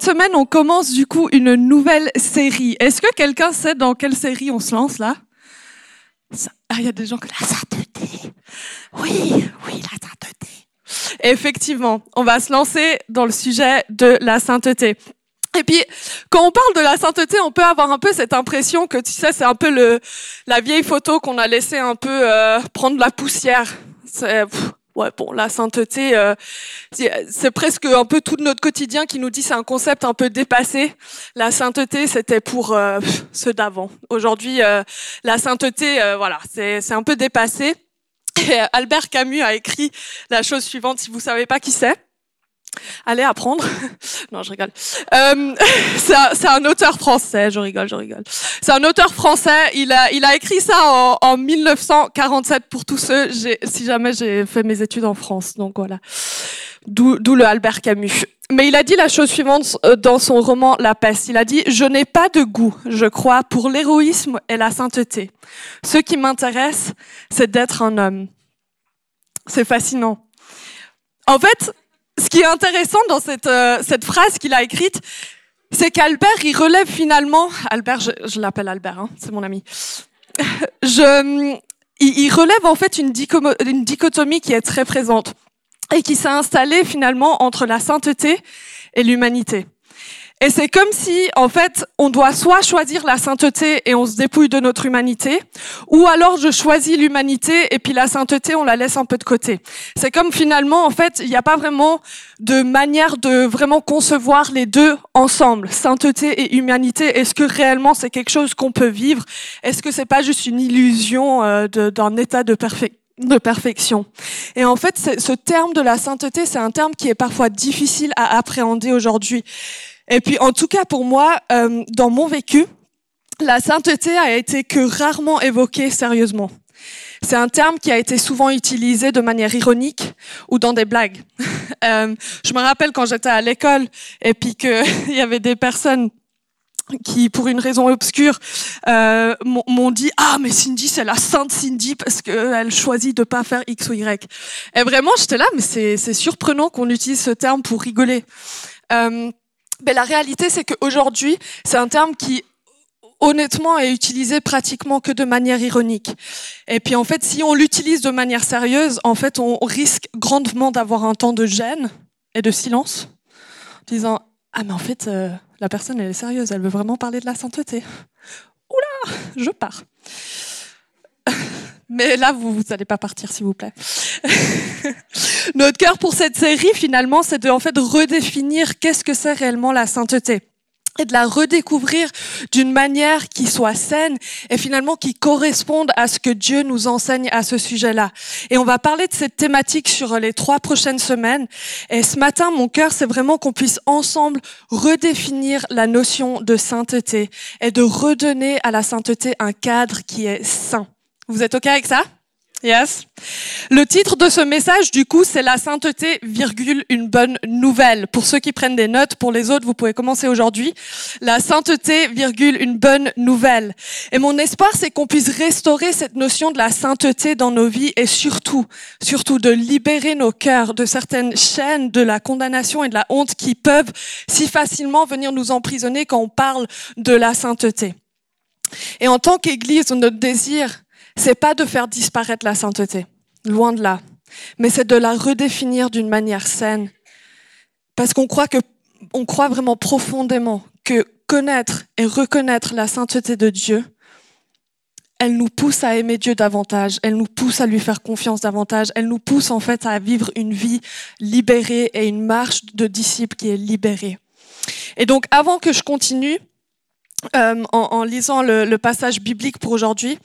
Cette semaine, on commence du coup une nouvelle série. Est-ce que quelqu'un sait dans quelle série on se lance là? Ah, il y a des gens que la sainteté. Oui, oui, la sainteté. Effectivement, on va se lancer dans le sujet de la sainteté. Et puis, quand on parle de la sainteté, on peut avoir un peu cette impression que, tu sais, c'est un peu le, la vieille photo qu'on a laissé un peu euh, prendre la poussière. C'est, ouais, bon, la sainteté, euh, c'est presque un peu tout notre quotidien qui nous dit c'est un concept un peu dépassé. La sainteté, c'était pour euh, ceux d'avant. Aujourd'hui, euh, la sainteté, voilà, c'est un peu dépassé. Et Albert Camus a écrit la chose suivante, si vous savez pas qui c'est. Allez apprendre. non, je rigole. Euh, c'est un, auteur français. Je rigole, je rigole. C'est un auteur français. Il a, il a écrit ça en, en 1947 pour tous ceux. Si jamais j'ai fait mes études en France, donc voilà. D'où le Albert Camus. Mais il a dit la chose suivante euh, dans son roman La peste. Il a dit Je n'ai pas de goût, je crois, pour l'héroïsme et la sainteté. Ce qui m'intéresse, c'est d'être un homme. C'est fascinant. En fait, ce qui est intéressant dans cette, euh, cette phrase qu'il a écrite, c'est qu'Albert, il relève finalement, Albert, je, je l'appelle Albert, hein, c'est mon ami, je, il, il, relève en fait une, une dichotomie qui est très présente et qui s'est installée finalement entre la sainteté et l'humanité. Et c'est comme si, en fait, on doit soit choisir la sainteté et on se dépouille de notre humanité, ou alors je choisis l'humanité et puis la sainteté, on la laisse un peu de côté. C'est comme finalement, en fait, il n'y a pas vraiment de manière de vraiment concevoir les deux ensemble, sainteté et humanité. Est-ce que réellement c'est quelque chose qu'on peut vivre? Est-ce que c'est pas juste une illusion euh, d'un état de perfection de perfection? Et en fait, ce terme de la sainteté, c'est un terme qui est parfois difficile à appréhender aujourd'hui. Et puis, en tout cas, pour moi, euh, dans mon vécu, la sainteté a été que rarement évoquée sérieusement. C'est un terme qui a été souvent utilisé de manière ironique ou dans des blagues. euh, je me rappelle quand j'étais à l'école et puis qu'il y avait des personnes qui, pour une raison obscure, euh, m'ont dit ah mais Cindy c'est la sainte Cindy parce qu'elle choisit de pas faire X ou Y. Et vraiment j'étais là mais c'est surprenant qu'on utilise ce terme pour rigoler. Euh, mais la réalité, c'est qu'aujourd'hui, c'est un terme qui honnêtement est utilisé pratiquement que de manière ironique. Et puis en fait, si on l'utilise de manière sérieuse, en fait, on risque grandement d'avoir un temps de gêne et de silence, en disant ah mais en fait, euh, la personne elle est sérieuse, elle veut vraiment parler de la sainteté. Oula, je pars. Mais là, vous n'allez pas partir, s'il vous plaît. Notre cœur pour cette série, finalement, c'est de en fait redéfinir qu'est-ce que c'est réellement la sainteté et de la redécouvrir d'une manière qui soit saine et finalement qui corresponde à ce que Dieu nous enseigne à ce sujet-là. Et on va parler de cette thématique sur les trois prochaines semaines. Et ce matin, mon cœur, c'est vraiment qu'on puisse ensemble redéfinir la notion de sainteté et de redonner à la sainteté un cadre qui est sain. Vous êtes OK avec ça? Yes. Le titre de ce message, du coup, c'est la sainteté, virgule, une bonne nouvelle. Pour ceux qui prennent des notes, pour les autres, vous pouvez commencer aujourd'hui. La sainteté, virgule, une bonne nouvelle. Et mon espoir, c'est qu'on puisse restaurer cette notion de la sainteté dans nos vies et surtout, surtout de libérer nos cœurs de certaines chaînes de la condamnation et de la honte qui peuvent si facilement venir nous emprisonner quand on parle de la sainteté. Et en tant qu'Église, notre désir, c'est pas de faire disparaître la sainteté, loin de là, mais c'est de la redéfinir d'une manière saine. Parce qu'on croit que, on croit vraiment profondément que connaître et reconnaître la sainteté de Dieu, elle nous pousse à aimer Dieu davantage, elle nous pousse à lui faire confiance davantage, elle nous pousse en fait à vivre une vie libérée et une marche de disciples qui est libérée. Et donc avant que je continue euh, en, lisant le passage biblique pour aujourd'hui,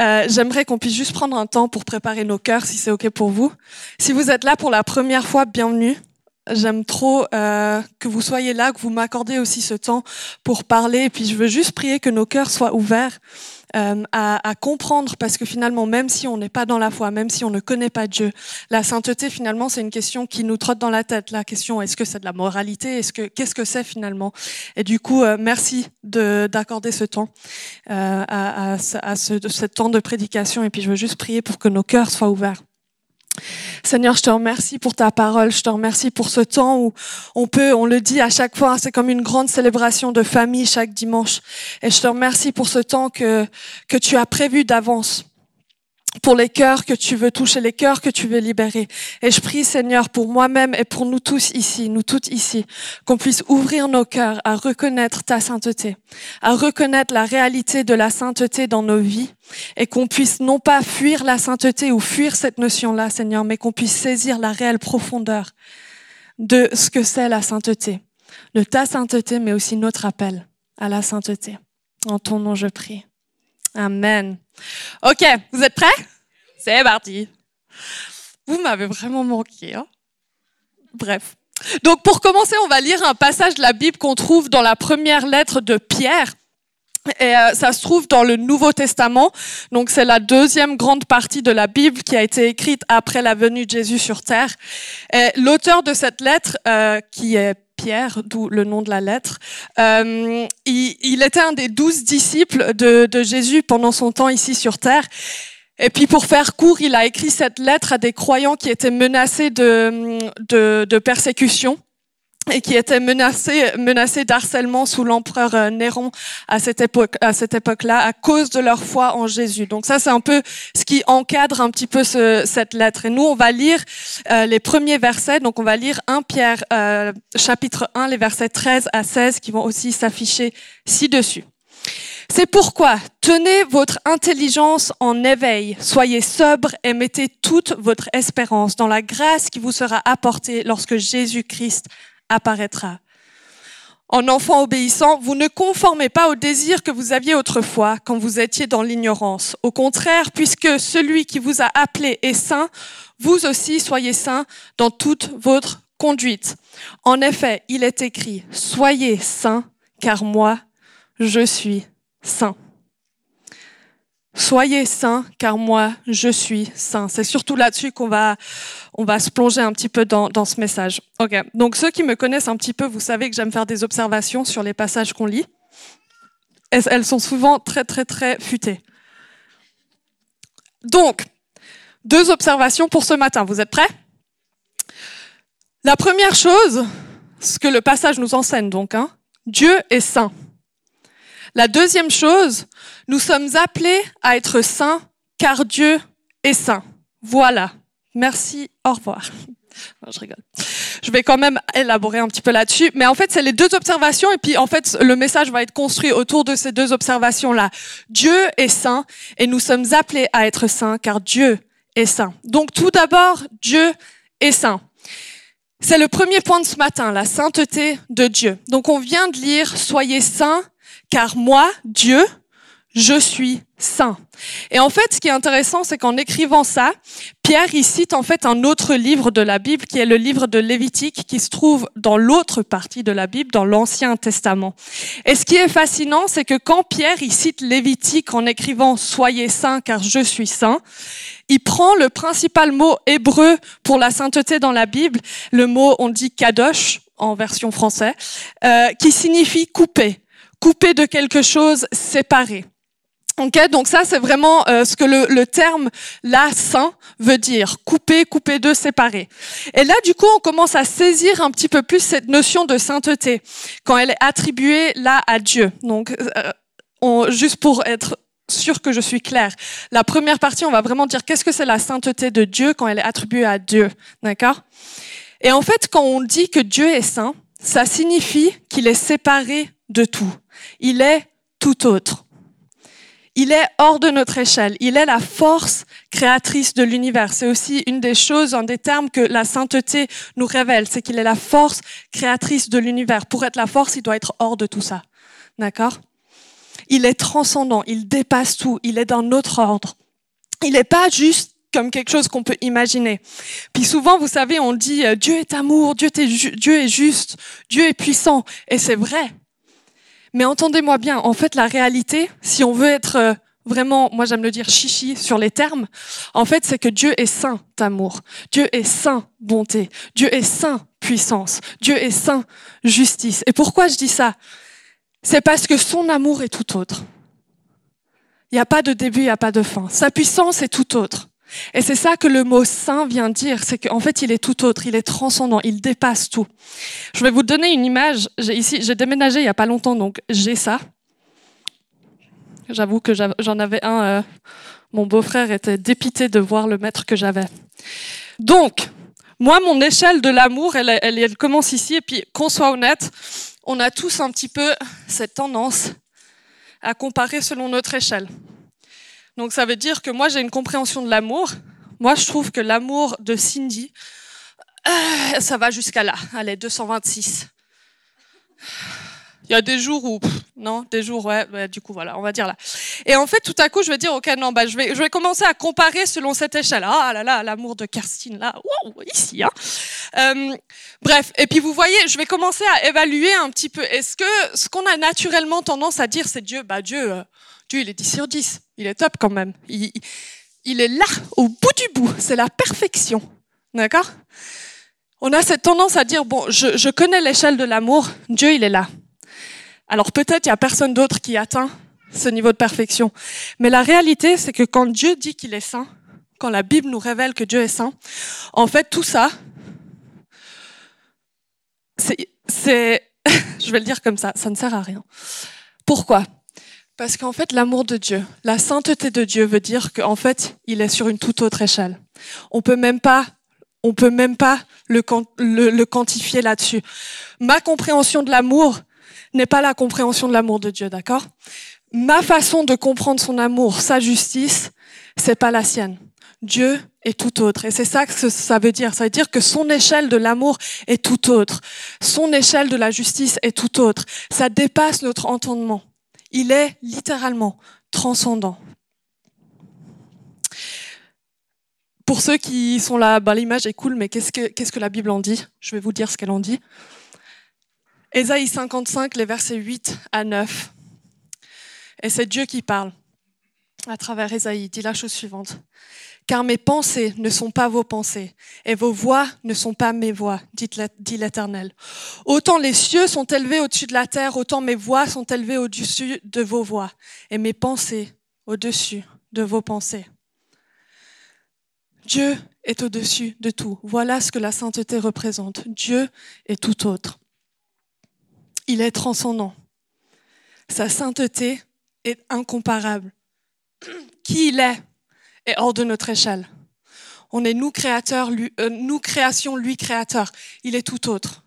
euh, J'aimerais qu'on puisse juste prendre un temps pour préparer nos cœurs, si c'est OK pour vous. Si vous êtes là pour la première fois, bienvenue. j'aime trop euh, que vous soyez là, que vous m'accordez aussi ce temps pour parler. Et puis je veux juste prier que nos cœurs soient ouverts euh, à, à, comprendre, parce que finalement, même si on n'est pas dans la foi, même si on ne connaît pas Dieu, la sainteté, finalement, c'est une question qui nous trotte dans la tête. La question, est-ce que c'est de la moralité? Est-ce que qu'est-ce que c'est finalement? Et du coup, euh, merci d'accorder ce temps euh, à, à, à ce, ce temps de prédication. Et puis, je veux juste prier pour que nos cœurs soient ouverts. Seigneur, je te remercie pour ta parole. Je te remercie pour ce temps où on peut, on le dit à chaque fois, c'est comme une grande célébration de famille chaque dimanche. Et je te remercie pour ce temps que, que tu as prévu d'avance pour les cœurs que tu veux toucher, les cœurs que tu veux libérer. Et je prie, Seigneur, pour moi-même et pour nous tous ici, nous toutes ici, qu'on puisse ouvrir nos cœurs à reconnaître ta sainteté, à reconnaître la réalité de la sainteté dans nos vies, et qu'on puisse non pas fuir la sainteté ou fuir cette notion-là, Seigneur, mais qu'on puisse saisir la réelle profondeur de ce que c'est la sainteté, de ta sainteté, mais aussi notre appel à la sainteté. En ton nom, je prie. Amen. OK, vous êtes prêts? C'est parti. Vous m'avez vraiment manqué. Hein? Bref. Donc pour commencer, on va lire un passage de la Bible qu'on trouve dans la première lettre de Pierre. Et euh, ça se trouve dans le Nouveau Testament. Donc c'est la deuxième grande partie de la Bible qui a été écrite après la venue de Jésus sur terre. L'auteur de cette lettre, euh, qui est Pierre, d'où le nom de la lettre. Euh, il, il, était un des douze disciples de, de, Jésus pendant son temps ici sur Terre. Et puis pour faire court, il a écrit cette lettre à des croyants qui étaient menacés de, de, de persécution et qui étaient menacés, menacés d'harcèlement sous l'empereur euh, Néron à cette époque, à cette époque-là, à cause de leur foi en Jésus. Donc ça, c'est un peu ce qui encadre un petit peu ce, cette lettre. Et nous, on va lire euh, les premiers versets. Donc on va lire 1 Pierre, euh, chapitre 1, les versets 13 à 16, qui vont aussi s'afficher ci-dessus. C'est pourquoi tenez votre intelligence en éveil, soyez sobre et mettez toute votre espérance dans la grâce qui vous sera apportée lorsque Jésus-Christ apparaîtra. En enfant obéissant, vous ne conformez pas au désir que vous aviez autrefois quand vous étiez dans l'ignorance. Au contraire, puisque celui qui vous a appelé est saint, vous aussi soyez saints dans toute votre conduite. En effet, il est écrit, Soyez saints, car moi, je suis saint. Soyez saints, car moi, je suis saint. C'est surtout là-dessus qu'on va, on va se plonger un petit peu dans, ce message. Ok. Donc, ceux qui me connaissent un petit peu, vous savez que j'aime faire des observations sur les passages qu'on lit. Elles sont souvent très, très, très futées. Donc, deux observations pour ce matin. Vous êtes prêts? La première chose, ce que le passage nous enseigne donc, hein, Dieu est saint. La deuxième chose, nous sommes appelés à être saints car Dieu est saint. Voilà. Merci, au revoir. Je rigole. Je vais quand même élaborer un petit peu là-dessus. Mais en fait, c'est les deux observations et puis en fait, le message va être construit autour de ces deux observations-là. Dieu est saint et nous sommes appelés à être saints car Dieu est saint. Donc tout d'abord, Dieu est saint. C'est le premier point de ce matin, la sainteté de Dieu. Donc on vient de lire, soyez saints car moi, Dieu, je suis saint. Et en fait, ce qui est intéressant, c'est qu'en écrivant ça, Pierre y cite en fait un autre livre de la Bible, qui est le livre de Lévitique, qui se trouve dans l'autre partie de la Bible, dans l'Ancien Testament. Et ce qui est fascinant, c'est que quand Pierre y cite Lévitique en écrivant Soyez saints car je suis saint, il prend le principal mot hébreu pour la sainteté dans la Bible, le mot on dit kadosh en version française, euh, qui signifie couper couper de quelque chose, séparé. Okay, donc ça c'est vraiment euh, ce que le, le, terme là saint veut dire, couper, couper de, séparer. Et là du coup on commence à saisir un petit peu plus cette notion de sainteté quand elle est attribuée là à Dieu. Donc euh, on, juste pour être sûr que je suis claire, la première partie on va vraiment dire qu'est-ce que c'est la sainteté de Dieu quand elle est attribuée à Dieu, d'accord? Et en fait quand on dit que Dieu est saint, ça signifie qu'il est séparé de tout. Il est tout autre. Il est hors de notre échelle. Il est la force créatrice de l'univers. C'est aussi une des choses, un des termes que la sainteté nous révèle, c'est qu'il est la force créatrice de l'univers. Pour être la force, il doit être hors de tout ça. D'accord? Il est transcendant, il dépasse tout, il est d'un autre ordre. Il n'est pas juste comme quelque chose qu'on peut imaginer. Puis souvent, vous savez, on dit euh, Dieu est amour, Dieu est, Dieu est juste, Dieu est puissant. Et c'est vrai. Mais entendez-moi bien, en fait, la réalité, si on veut être euh, vraiment, moi j'aime le dire chichi sur les termes, en fait, c'est que Dieu est saint amour, Dieu est saint bonté, Dieu est saint puissance, Dieu est saint justice. Et pourquoi je dis ça? C'est parce que son amour est tout autre. Il n'y a pas de début, il n'y a pas de fin. Sa puissance est tout autre. Et c'est ça que le mot saint vient dire, c'est qu'en fait il est tout autre, il est transcendant, il dépasse tout. Je vais vous donner une image. J'ai ici, j'ai déménagé il y a pas longtemps, donc j'ai ça. J'avoue que j'en avais un. Euh, mon beau-frère était dépité de voir le maître que j'avais. Donc, moi, mon échelle de l'amour, elle, commence ici. Et puis, qu'on soit honnête, on a tous un petit peu cette tendance à comparer selon notre échelle. Donc ça veut dire que moi j'ai une compréhension de l'amour. Moi je trouve que l'amour de Cindy, euh, ça va jusqu'à là. Allez, 226. Il y a des jours où, non, des jours, ouais, du coup, voilà, on va dire là. Et en fait, tout à coup, je vais dire, ok, non, bah, je vais, je vais commencer à comparer selon cette échelle. Ah là là, l'amour de Kerstin, là, wow, ici, hein. Euh, bref, et puis vous voyez, je vais commencer à évaluer un petit peu. Est-ce que ce qu'on a naturellement tendance à dire, c'est Dieu, bah, Dieu, euh, Dieu, il est 10 sur 10. Il est top quand même. Il, est là, au bout du bout. C'est la perfection. D'accord? On a cette tendance à dire, bon, je, je connais l'échelle de l'amour, Dieu, il est là. Alors peut-être il n'y a personne d'autre qui atteint ce niveau de perfection. Mais la réalité, c'est que quand Dieu dit qu'il est saint, quand la Bible nous révèle que Dieu est saint, en fait, tout ça, c'est, je vais le dire comme ça, ça ne sert à rien. Pourquoi? Parce qu'en fait, l'amour de Dieu, la sainteté de Dieu veut dire qu'en fait, il est sur une toute autre échelle. On peut même pas, on peut même pas le, le, quantifier là-dessus. Ma compréhension de l'amour, n'est pas la compréhension de l'amour de Dieu, d'accord? Ma façon de comprendre son amour, sa justice, c'est pas la sienne. Dieu est tout autre. Et c'est ça que ça veut dire. Ça veut dire que son échelle de l'amour est tout autre. Son échelle de la justice est tout autre. Ça dépasse notre entendement. Il est littéralement transcendant. Pour ceux qui sont là, bah, l'image est cool, mais qu'est-ce que, la Bible en dit? Je vais vous dire ce qu'elle en dit. Ésaïe 55, les versets 8 à 9. Et c'est Dieu qui parle à travers Ésaïe. dit la chose suivante. Car mes pensées ne sont pas vos pensées, et vos voix ne sont pas mes voix, dit l'Éternel. Autant les cieux sont élevés au-dessus de la terre, autant mes voix sont élevées au-dessus de vos voix, et mes pensées au-dessus de vos pensées. Dieu est au-dessus de tout. Voilà ce que la sainteté représente. Dieu est tout autre. Il est transcendant. Sa sainteté est incomparable. Qui il est? Est hors de notre échelle. On est nous créateurs, lui, euh, nous création, lui créateur. Il est tout autre.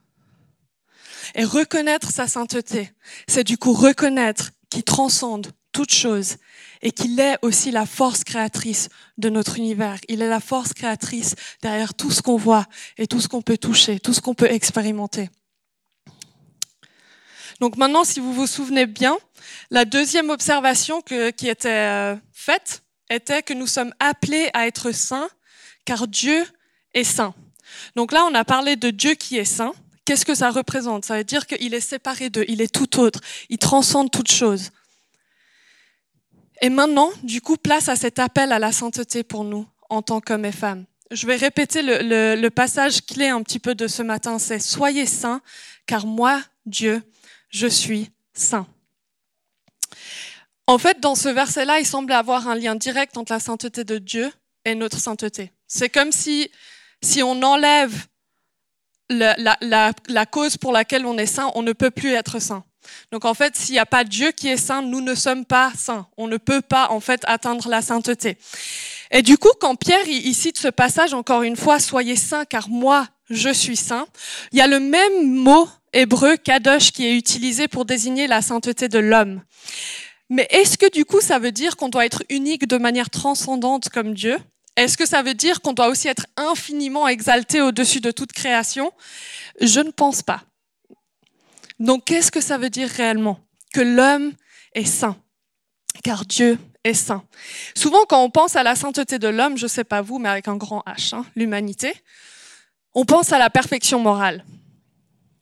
Et reconnaître sa sainteté, c'est du coup reconnaître qu'il transcende toute chose et qu'il est aussi la force créatrice de notre univers. Il est la force créatrice derrière tout ce qu'on voit et tout ce qu'on peut toucher, tout ce qu'on peut expérimenter. Donc maintenant, si vous vous souvenez bien, la deuxième observation qui était euh, faite était que nous sommes appelés à être saints car Dieu est saint. Donc là, on a parlé de Dieu qui est saint. Qu'est-ce que ça représente? Ça veut dire qu'il est séparé d'eux, il est tout autre, il transcende toute chose. Et maintenant, du coup, place à cet appel à la sainteté pour nous en tant qu'hommes et femmes. Je vais répéter le, le passage clé un petit peu de ce matin, c'est Soyez saints, car moi, Dieu, je suis saint. En fait, dans ce verset-là, il semble avoir un lien direct entre la sainteté de Dieu et notre sainteté. C'est comme si, si on enlève la, la, la, cause pour laquelle on est saint, on ne peut plus être saint. Donc en fait, s'il n'y a pas Dieu qui est saint, nous ne sommes pas saints. On ne peut pas en fait atteindre la sainteté. Et du coup, quand Pierre il cite ce passage encore une fois, soyez saints car moi je suis saint, il y a le même mot hébreu kadosh qui est utilisé pour désigner la sainteté de l'homme. Mais est-ce que du coup ça veut dire qu'on doit être unique de manière transcendante comme Dieu? Est-ce que ça veut dire qu'on doit aussi être infiniment exalté au-dessus de toute création? Je ne pense pas. Donc qu'est-ce que ça veut dire réellement? Que l'homme est saint, car Dieu est saint. Souvent, quand on pense à la sainteté de l'homme, je ne sais pas vous, mais avec un grand H, hein, l'humanité, on pense à la perfection morale.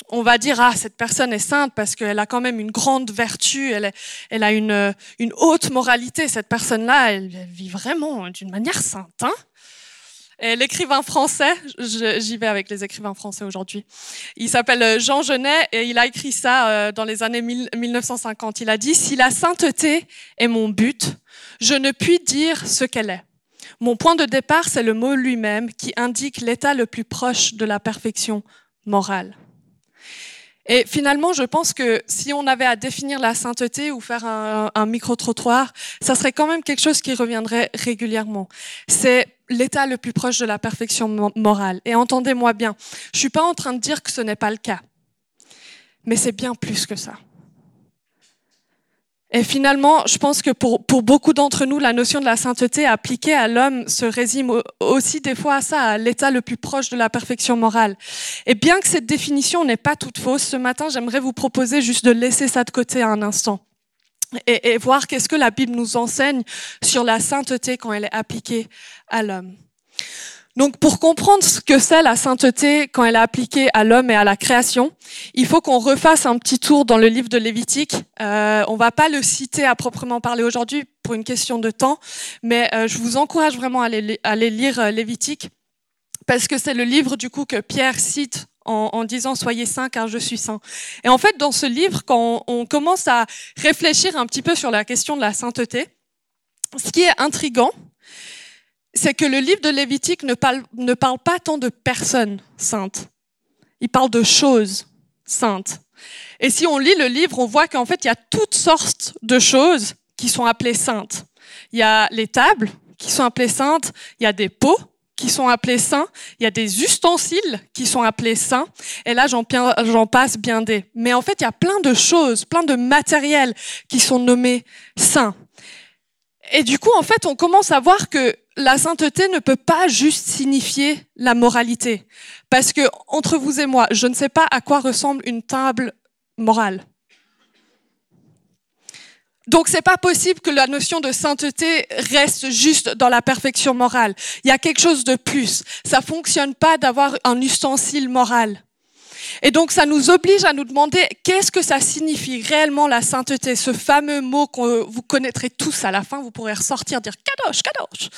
On va dire, ah, cette personne est sainte parce qu'elle a quand même une grande vertu, elle, elle a une, une haute moralité. Cette personne-là, elle, vit vraiment d'une manière sainte. Hein l'écrivain français, j'y vais avec les écrivains français aujourd'hui, il s'appelle Jean Genet et il a écrit ça euh, dans les années 1950. Il a dit, si la sainteté est mon but, je ne puis dire ce qu'elle est. Mon point de départ, c'est le mot lui-même qui indique l'état le plus proche de la perfection morale. Et finalement, je pense que si on avait à définir la sainteté ou faire un, micro-trottoir, ça serait quand même quelque chose qui reviendrait régulièrement. C'est l'état le plus proche de la perfection morale. Et entendez-moi bien, je suis pas en train de dire que ce n'est pas le cas. Mais c'est bien plus que ça. Et finalement, je pense que pour, beaucoup d'entre nous, la notion de la sainteté appliquée à l'homme se résume aussi des fois à ça, à l'état le plus proche de la perfection morale. Et bien que cette définition n'est pas toute fausse, ce matin, j'aimerais vous proposer juste de laisser ça de côté un instant et, et voir qu'est-ce que la Bible nous enseigne sur la sainteté quand elle est appliquée à l'homme. Donc pour comprendre ce que c'est la sainteté quand elle est appliquée à l'homme et à la création, il faut qu'on refasse un petit tour dans le livre de Lévitique. Euh, on va pas le citer à proprement parler aujourd'hui pour une question de temps, mais euh, je vous encourage vraiment à aller, lire euh, Lévitique parce que c'est le livre du coup que Pierre cite en, en, disant soyez saints car je suis saint. Et en fait, dans ce livre, quand on, on commence à réfléchir un petit peu sur la question de la sainteté, ce qui est intrigant, c'est que le livre de Lévitique ne parle, pas tant de personnes saintes. Il parle de choses saintes. Et si on lit le livre, on voit qu'en fait, il y a toutes sortes de choses qui sont appelées saintes. Il y a les tables qui sont appelées saintes, il y a des pots qui sont appelés saints, il y a des ustensiles qui sont appelés saints, et là j'en passe bien des. Mais en fait, il y a plein de choses, plein de matériels qui sont nommés saints. Et du coup, en fait, on commence à voir que la sainteté ne peut pas juste signifier la moralité. Parce que, entre vous et moi, je ne sais pas à quoi ressemble une table morale. Donc, c'est pas possible que la notion de sainteté reste juste dans la perfection morale. Il y a quelque chose de plus. Ça fonctionne pas d'avoir un ustensile moral. Et donc ça nous oblige à nous demander qu'est-ce que ça signifie réellement la sainteté, ce fameux mot que vous connaîtrez tous à la fin, vous pourrez ressortir, dire kadosh, kadosh.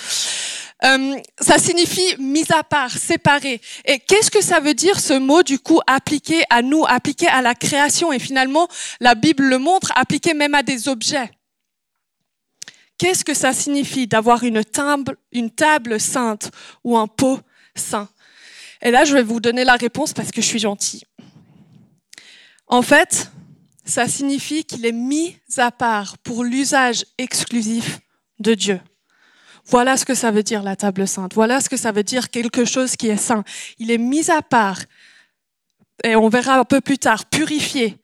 Euh, ça signifie mise à part, séparé. Et qu'est-ce que ça veut dire ce mot du coup appliqué à nous, appliqué à la création? Et finalement la Bible le montre, appliqué même à des objets. Qu'est-ce que ça signifie d'avoir une table, une table sainte ou un pot saint? Et là, je vais vous donner la réponse parce que je suis gentille. En fait, ça signifie qu'il est mis à part pour l'usage exclusif de Dieu. Voilà ce que ça veut dire la table sainte. Voilà ce que ça veut dire quelque chose qui est saint. Il est mis à part, et on verra un peu plus tard, purifié,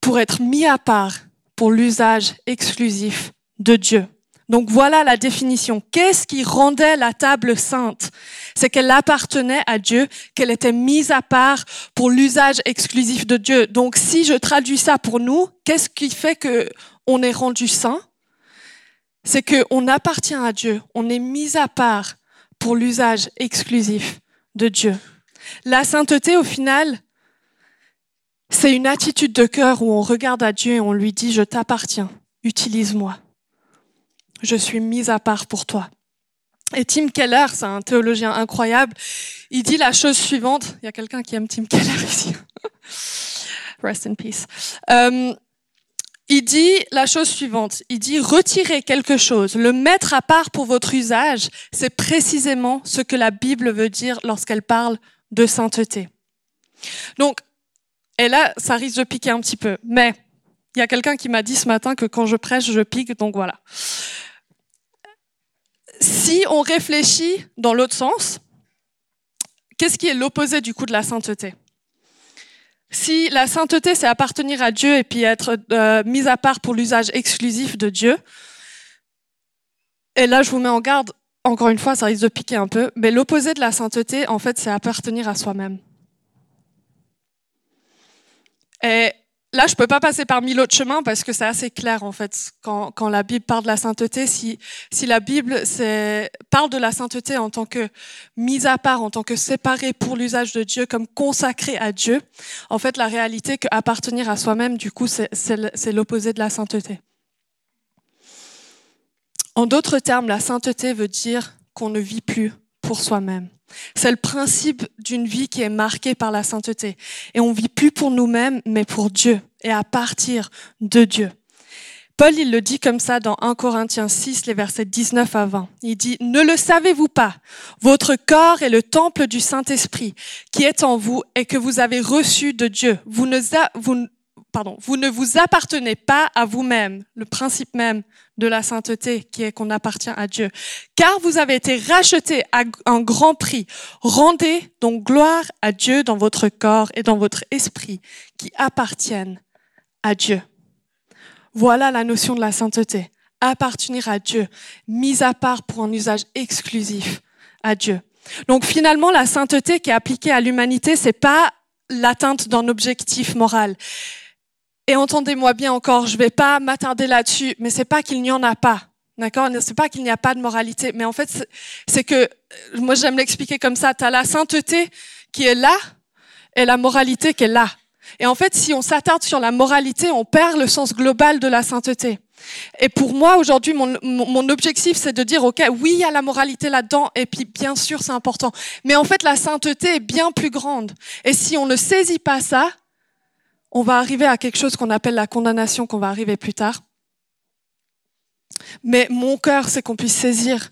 pour être mis à part pour l'usage exclusif de Dieu. Donc voilà la définition. Qu'est-ce qui rendait la table sainte? C'est qu'elle appartenait à Dieu, qu'elle était mise à part pour l'usage exclusif de Dieu. Donc si je traduis ça pour nous, qu'est-ce qui fait que on est rendu saint? C'est qu'on appartient à Dieu, on est mis à part pour l'usage exclusif de Dieu. La sainteté, au final, c'est une attitude de cœur où on regarde à Dieu et on lui dit, je t'appartiens, utilise-moi je suis mise à part pour toi. Et Tim Keller, c'est un théologien incroyable, il dit la chose suivante. Il y a quelqu'un qui aime Tim Keller ici. Rest in peace. Euh, il dit la chose suivante. Il dit retirer quelque chose, le mettre à part pour votre usage, c'est précisément ce que la Bible veut dire lorsqu'elle parle de sainteté. Donc, et là, ça risque de piquer un petit peu, mais il y a quelqu'un qui m'a dit ce matin que quand je prêche, je pique, donc voilà si on réfléchit dans l'autre sens, qu'est-ce qui est l'opposé du coup de la sainteté? Si la sainteté, c'est appartenir à Dieu et puis être euh, mis à part pour l'usage exclusif de Dieu, et là je vous mets en garde, encore une fois, ça risque de piquer un peu, mais l'opposé de la sainteté, en fait, c'est appartenir à soi-même. Et là, je peux pas passer par mille autres chemins parce que c'est assez clair en fait quand, quand la Bible parle de la sainteté. Si, si la Bible parle de la sainteté en tant que mise à part, en tant que séparée pour l'usage de Dieu, comme consacrée à Dieu, en fait, la réalité qu'appartenir à soi-même, du coup, c'est l'opposé de la sainteté. En d'autres termes, la sainteté veut dire qu'on ne vit plus pour soi-même. C'est le principe d'une vie qui est marquée par la sainteté. Et on vit plus pour nous-mêmes, mais pour Dieu et à partir de Dieu. Paul, il le dit comme ça dans 1 Corinthiens 6, les versets 19 à 20. Il dit, Ne le savez-vous pas? Votre corps est le temple du Saint-Esprit qui est en vous et que vous avez reçu de Dieu. Vous ne, pardon, vous ne vous appartenez pas à vous-même, le principe même de la sainteté qui est qu'on appartient à Dieu. Car vous avez été rachetés à un grand prix. Rendez donc gloire à Dieu dans votre corps et dans votre esprit qui appartiennent à Dieu. Voilà la notion de la sainteté. Appartenir à Dieu, mise à part pour un usage exclusif à Dieu. Donc finalement, la sainteté qui est appliquée à l'humanité, c'est pas l'atteinte d'un objectif moral. Et entendez-moi bien encore, je ne vais pas m'attarder là-dessus, mais c'est pas qu'il n'y en a pas. D'accord? C'est pas qu'il n'y a pas de moralité, mais en fait, c'est que, moi j'aime l'expliquer comme ça, tu as la sainteté qui est là et la moralité qui est là. Et en fait, si on s'attarde sur la moralité, on perd le sens global de la sainteté. Et pour moi, aujourd'hui, mon, mon, objectif, c'est de dire, OK, oui, il y a la moralité là-dedans, et puis bien sûr, c'est important. Mais en fait, la sainteté est bien plus grande. Et si on ne saisit pas ça, on va arriver à quelque chose qu'on appelle la condamnation, qu'on va arriver plus tard. Mais mon cœur, c'est qu'on puisse saisir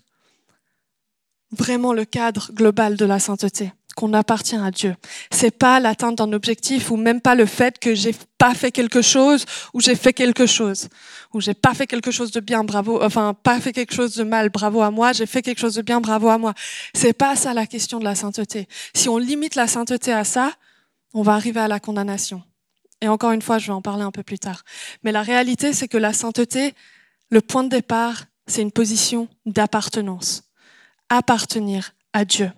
vraiment le cadre global de la sainteté, qu'on appartient à Dieu. C'est pas l'atteinte d'un objectif ou même pas le fait que j'ai pas fait quelque chose ou j'ai fait quelque chose ou j'ai pas fait quelque chose de bien, bravo, enfin pas fait quelque chose de mal, bravo à moi, j'ai fait quelque chose de bien, bravo à moi. C'est pas ça la question de la sainteté. Si on limite la sainteté à ça, on va arriver à la condamnation. Et encore une fois, je vais en parler un peu plus tard. Mais la réalité, c'est que la sainteté, le point de départ, c'est une position d'appartenance. Appartenir à Dieu.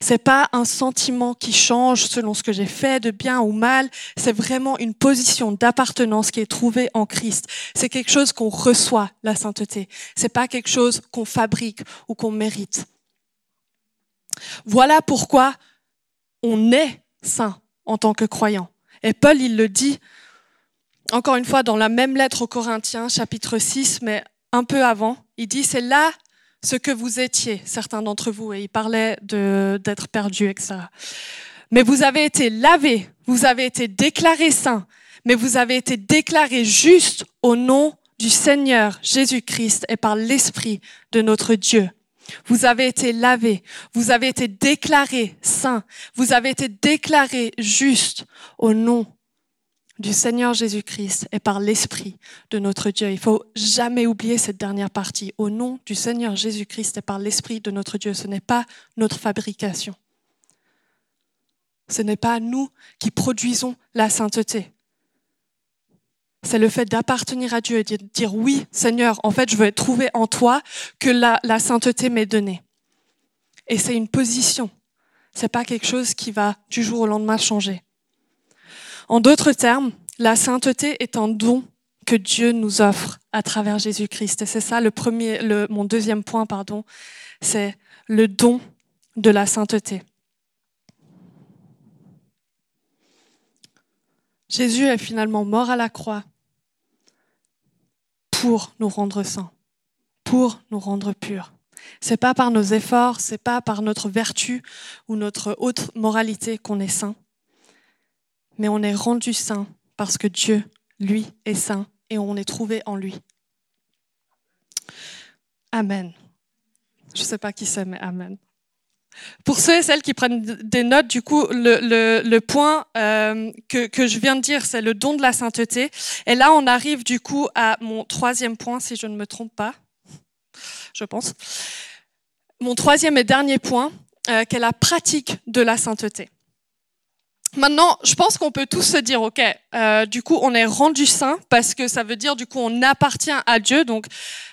C'est pas un sentiment qui change selon ce que j'ai fait de bien ou mal. C'est vraiment une position d'appartenance qui est trouvée en Christ. C'est quelque chose qu'on reçoit, la sainteté. C'est pas quelque chose qu'on fabrique ou qu'on mérite. Voilà pourquoi on est saint en tant que croyant. Et Paul, il le dit, encore une fois, dans la même lettre aux Corinthiens, chapitre 6, mais un peu avant, il dit, c'est là ce que vous étiez, certains d'entre vous, et il parlait d'être perdu, etc. Mais vous avez été lavés, vous avez été déclarés saints, mais vous avez été déclarés justes au nom du Seigneur Jésus-Christ et par l'Esprit de notre Dieu. Vous avez été lavés, vous avez été déclarés saints, vous avez été déclarés justes au nom du Seigneur Jésus-Christ et par l'Esprit de notre Dieu. Il faut jamais oublier cette dernière partie. Au nom du Seigneur Jésus-Christ et par l'Esprit de notre Dieu. Ce n'est pas notre fabrication. Ce n'est pas nous qui produisons la sainteté c'est le fait d'appartenir à Dieu et de dire oui, Seigneur, en fait, je veux être trouvé en toi que la, sainteté m'est donnée. Et c'est une position. C'est pas quelque chose qui va du jour au lendemain changer. En d'autres termes, la sainteté est un don que Dieu nous offre à travers Jésus-Christ. Et c'est ça le premier, mon deuxième point, pardon, c'est le don de la sainteté. Jésus est finalement mort à la croix pour nous rendre saints, pour nous rendre purs. C'est pas par nos efforts, c'est pas par notre vertu ou notre haute moralité qu'on est saint, mais on est rendu saint parce que Dieu, lui, est saint et on est trouvé en lui. Amen. Je ne sais pas qui c'est, mais Amen. Pour ceux et celles qui prennent des notes, du coup, le, point euh, que, je viens de dire, c'est le don de la sainteté. Et là, on arrive du coup à mon troisième point, si je ne me trompe pas, je pense. Mon troisième et dernier point, euh, qui est la pratique de la sainteté. Maintenant, je pense qu'on peut tous se dire, ok, euh, du coup, on est rendu saint parce que ça veut dire, du coup, on appartient à Dieu. Donc,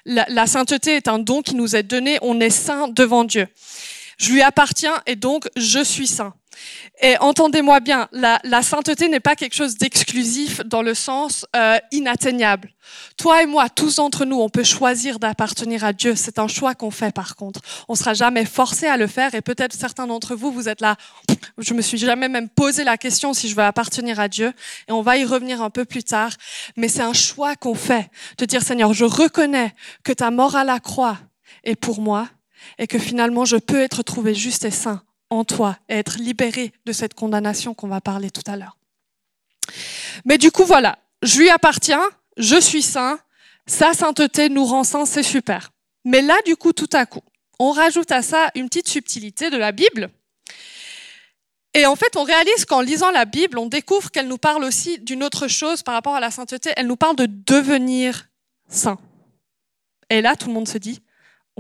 la sainteté est un don qui nous est donné. On est saint devant Dieu. Je lui appartiens et donc je suis saint. Et entendez-moi bien, la, la sainteté n'est pas quelque chose d'exclusif dans le sens euh, inatteignable. Toi et moi, tous d'entre nous, on peut choisir d'appartenir à Dieu. C'est un choix qu'on fait par contre. On sera jamais forcé à le faire et peut-être certains d'entre vous, vous êtes là. Je me suis jamais même posé la question si je veux appartenir à Dieu et on va y revenir un peu plus tard. Mais c'est un choix qu'on fait de dire Seigneur, je reconnais que ta mort à la croix est pour moi et que finalement je peux être trouvé juste et saint en toi et être libéré de cette condamnation qu'on va parler tout à l'heure. Mais du coup, voilà, je lui appartiens, je suis saint, sa sainteté nous rend saints, c'est super. Mais là, du coup, tout à coup, on rajoute à ça une petite subtilité de la Bible. Et en fait, on réalise qu'en lisant la Bible, on découvre qu'elle nous parle aussi d'une autre chose par rapport à la sainteté. Elle nous parle de devenir saint. Et là, tout le monde se dit,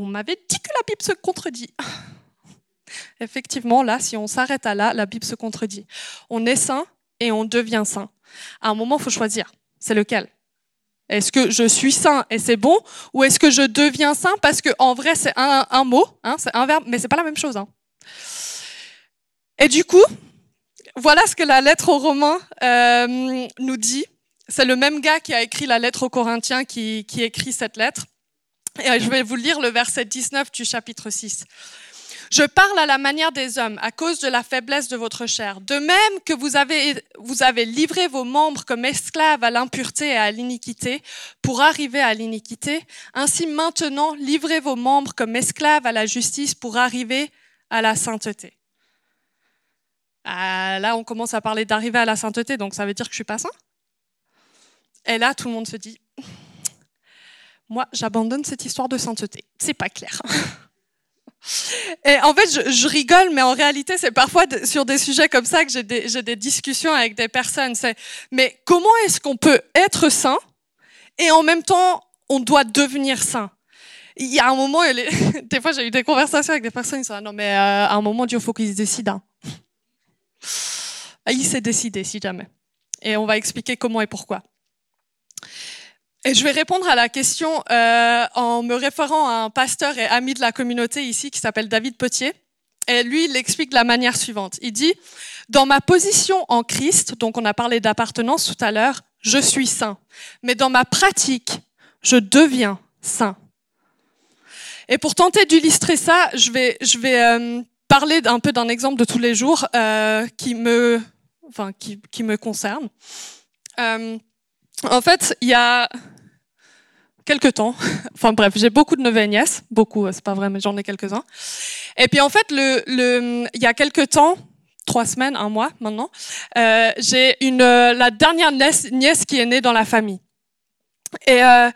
on m'avait dit que la Bible se contredit. Effectivement, là, si on s'arrête à là, la Bible se contredit. On est saint et on devient saint. À un moment, il faut choisir. C'est lequel? Est-ce que je suis saint et c'est bon Ou est-ce que je deviens saint parce que en vrai, c'est un, mot, hein, c'est un verbe, mais c'est pas la même chose. Hein. Et du coup, voilà ce que la lettre aux Romains euh, nous dit. C'est le même gars qui a écrit la lettre aux Corinthiens qui, qui écrit cette lettre. Et je vais vous lire le verset 19 du chapitre 6. Je parle à la manière des hommes à cause de la faiblesse de votre chair. De même que vous avez, vous avez livré vos membres comme esclaves à l'impureté et à l'iniquité pour arriver à l'iniquité, ainsi maintenant livrez vos membres comme esclaves à la justice pour arriver à la sainteté. Ah, là, on commence à parler d'arriver à la sainteté, donc ça veut dire que je suis pas saint? Et là, tout le monde se dit, moi, j'abandonne cette histoire de sainteté. C'est pas clair. Et en fait, je, rigole, mais en réalité, c'est parfois sur des sujets comme ça que j'ai des, discussions avec des personnes. C'est, mais comment est-ce qu'on peut être saint et en même temps, on doit devenir saint? Il y a un moment, des fois, j'ai eu des conversations avec des personnes qui sont non, mais euh, à un moment, Dieu, faut qu'il se décide. Hein. Il s'est décidé, si jamais. Et on va expliquer comment et pourquoi. Et je vais répondre à la question euh, en me référant à un pasteur et ami de la communauté ici qui s'appelle David Potier. Et lui, il l'explique de la manière suivante. Il dit, dans ma position en Christ, donc on a parlé d'appartenance tout à l'heure, je suis saint. Mais dans ma pratique, je deviens saint. Et pour tenter d'illustrer ça, je vais, je vais euh, parler un peu d'un exemple de tous les jours euh, qui, me, enfin, qui, qui me concerne. Euh, en fait, il y a quelques temps, enfin bref, j'ai beaucoup de neveux et nièces, beaucoup, c'est pas vrai, mais j'en ai quelques-uns. Et puis en fait, le, le, il y a quelques temps, trois semaines, un mois maintenant, euh, j'ai une la dernière nièce, qui est née dans la famille. Et euh,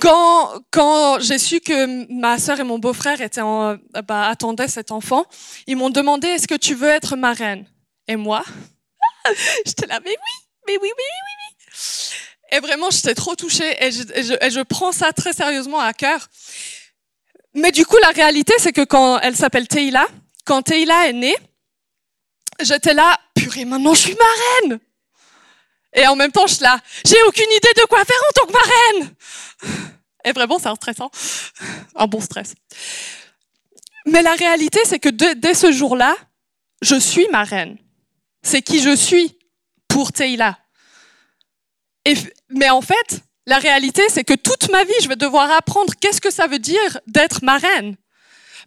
quand quand j'ai su que ma sœur et mon beau-frère étaient en, bah, attendaient cet enfant, ils m'ont demandé est-ce que tu veux être marraine Et moi, j'étais là mais oui, mais oui, oui, oui. Et vraiment, j'étais trop touchée et je, prends ça très sérieusement à cœur. Mais du coup, la réalité, c'est que quand elle s'appelle Teila, quand Teila est née, j'étais là, purée, maintenant je suis marraine. Et en même temps, je suis là, j'ai aucune idée de quoi faire en tant que marraine. Et vraiment, c'est un stressant, un bon stress. Mais la réalité, c'est que dès ce jour-là, je suis marraine. C'est qui je suis pour Teila mais en fait, la réalité, c'est que toute ma vie, je vais devoir apprendre qu'est-ce que ça veut dire d'être marraine.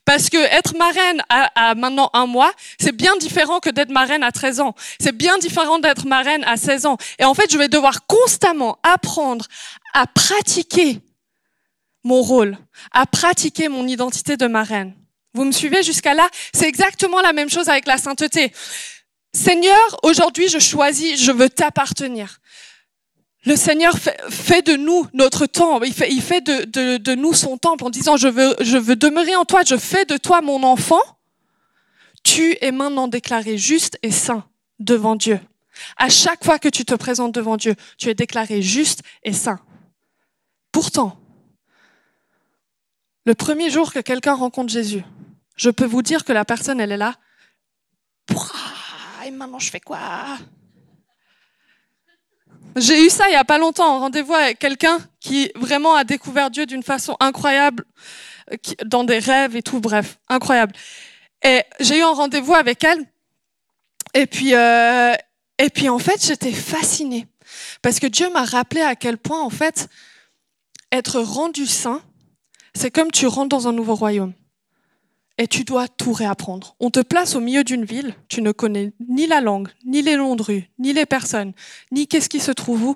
Parce que être marraine à, à maintenant un mois, c'est bien différent que d'être marraine à 13 ans. C'est bien différent d'être marraine à 16 ans. Et en fait, je vais devoir constamment apprendre à pratiquer mon rôle, à pratiquer mon identité de marraine. Vous me suivez jusqu'à là? C'est exactement la même chose avec la sainteté. Seigneur, aujourd'hui, je choisis, je veux t'appartenir. Le Seigneur fait, de nous notre temple, il fait, de, nous son temple en disant, je veux, je veux demeurer en toi, je fais de toi mon enfant. Tu es maintenant déclaré juste et saint devant Dieu. À chaque fois que tu te présentes devant Dieu, tu es déclaré juste et saint. Pourtant, le premier jour que quelqu'un rencontre Jésus, je peux vous dire que la personne, elle est là. Et maintenant, je fais quoi? J'ai eu ça il y a pas longtemps, en rendez-vous avec quelqu'un qui vraiment a découvert Dieu d'une façon incroyable, dans des rêves et tout, bref, incroyable. Et j'ai eu un rendez-vous avec elle, Et puis, euh, et puis en fait, j'étais fascinée. Parce que Dieu m'a rappelé à quel point, en fait, être rendu saint, c'est comme tu rentres dans un nouveau royaume. Et tu dois tout réapprendre. On te place au milieu d'une ville, tu ne connais ni la langue, ni les noms de rue, ni les personnes, ni qu'est-ce qui se trouve où,